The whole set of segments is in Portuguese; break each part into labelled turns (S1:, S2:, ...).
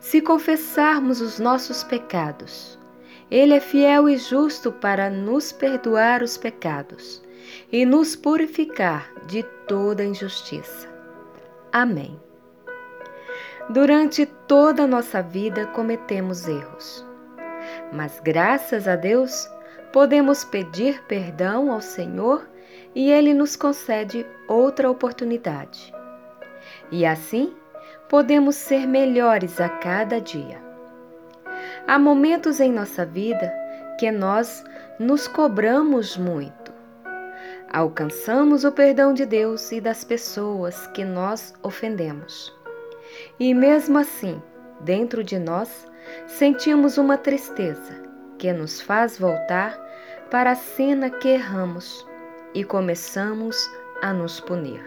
S1: Se confessarmos os nossos pecados, Ele é fiel e justo para nos perdoar os pecados e nos purificar de toda injustiça. Amém. Durante toda a nossa vida cometemos erros, mas graças a Deus podemos pedir perdão ao Senhor e Ele nos concede outra oportunidade. E assim podemos ser melhores a cada dia. Há momentos em nossa vida que nós nos cobramos muito. Alcançamos o perdão de Deus e das pessoas que nós ofendemos. E mesmo assim, dentro de nós, sentimos uma tristeza que nos faz voltar para a cena que erramos e começamos a nos punir.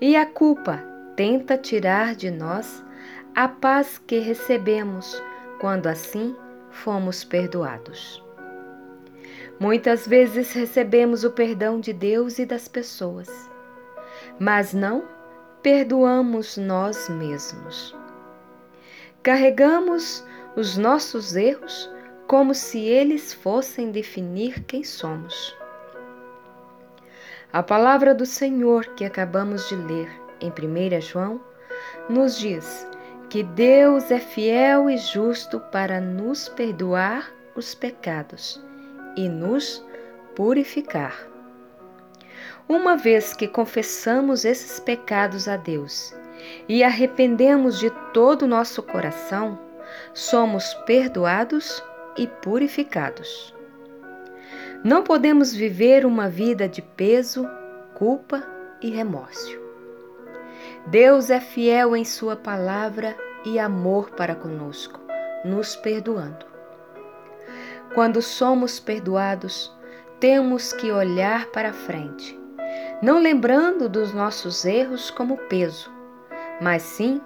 S1: E a culpa tenta tirar de nós a paz que recebemos quando assim fomos perdoados. Muitas vezes recebemos o perdão de Deus e das pessoas, mas não perdoamos nós mesmos. Carregamos os nossos erros como se eles fossem definir quem somos. A palavra do Senhor que acabamos de ler em 1 João, nos diz que Deus é fiel e justo para nos perdoar os pecados e nos purificar. Uma vez que confessamos esses pecados a Deus e arrependemos de todo o nosso coração, somos perdoados e purificados. Não podemos viver uma vida de peso, culpa e remorso. Deus é fiel em Sua palavra e amor para conosco, nos perdoando. Quando somos perdoados, temos que olhar para frente, não lembrando dos nossos erros como peso, mas sim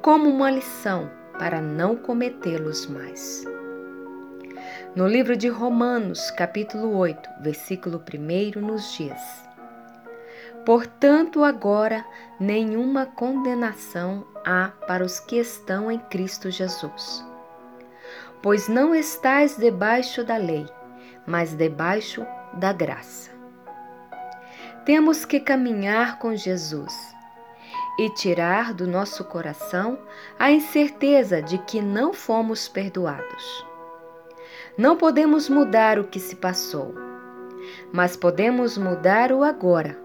S1: como uma lição para não cometê-los mais. No livro de Romanos, capítulo 8, versículo 1, nos diz: Portanto, agora nenhuma condenação há para os que estão em Cristo Jesus. Pois não estais debaixo da lei, mas debaixo da graça. Temos que caminhar com Jesus e tirar do nosso coração a incerteza de que não fomos perdoados. Não podemos mudar o que se passou, mas podemos mudar o agora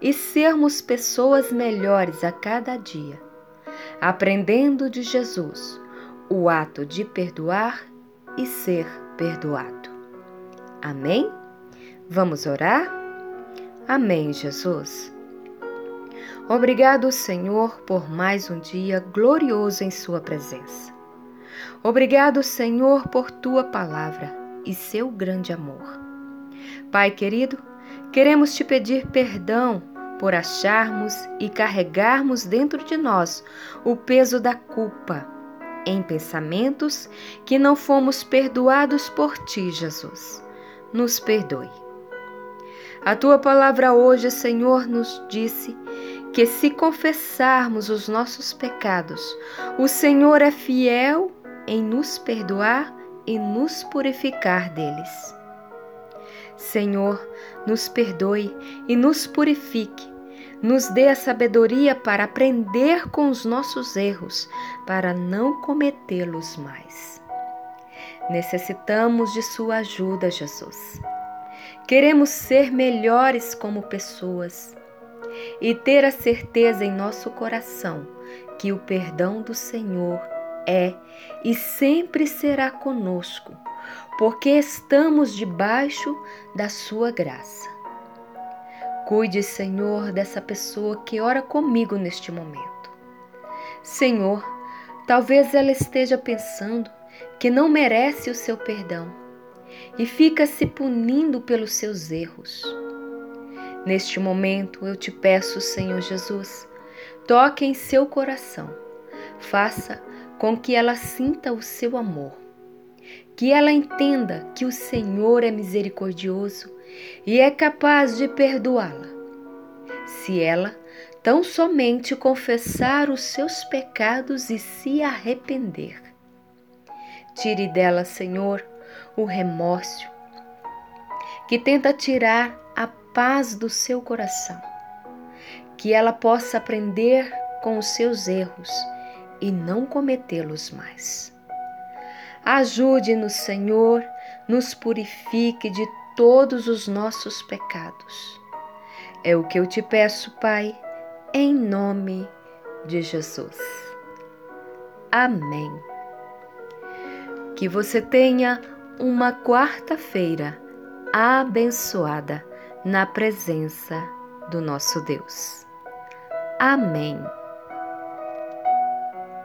S1: e sermos pessoas melhores a cada dia, aprendendo de Jesus o ato de perdoar e ser perdoado. Amém? Vamos orar? Amém, Jesus. Obrigado, Senhor, por mais um dia glorioso em Sua presença. Obrigado, Senhor, por Tua palavra e seu grande amor. Pai querido, Queremos te pedir perdão por acharmos e carregarmos dentro de nós o peso da culpa em pensamentos que não fomos perdoados por ti, Jesus. Nos perdoe. A tua palavra hoje, Senhor, nos disse que se confessarmos os nossos pecados, o Senhor é fiel em nos perdoar e nos purificar deles. Senhor, nos perdoe e nos purifique. Nos dê a sabedoria para aprender com os nossos erros, para não cometê-los mais. Necessitamos de Sua ajuda, Jesus. Queremos ser melhores como pessoas e ter a certeza em nosso coração que o perdão do Senhor é e sempre será conosco porque estamos debaixo da Sua graça. Cuide, Senhor, dessa pessoa que ora comigo neste momento. Senhor, talvez ela esteja pensando que não merece o seu perdão e fica se punindo pelos seus erros. Neste momento eu te peço, Senhor Jesus, toque em seu coração, faça com que ela sinta o seu amor, que ela entenda que o Senhor é misericordioso e é capaz de perdoá-la. Se ela tão somente confessar os seus pecados e se arrepender. Tire dela, Senhor, o remorso que tenta tirar a paz do seu coração. Que ela possa aprender com os seus erros e não cometê-los mais. Ajude-nos, Senhor, nos purifique de todos os nossos pecados. É o que eu te peço, Pai em nome de Jesus. Amém. Que você tenha uma quarta-feira abençoada na presença do nosso Deus. Amém.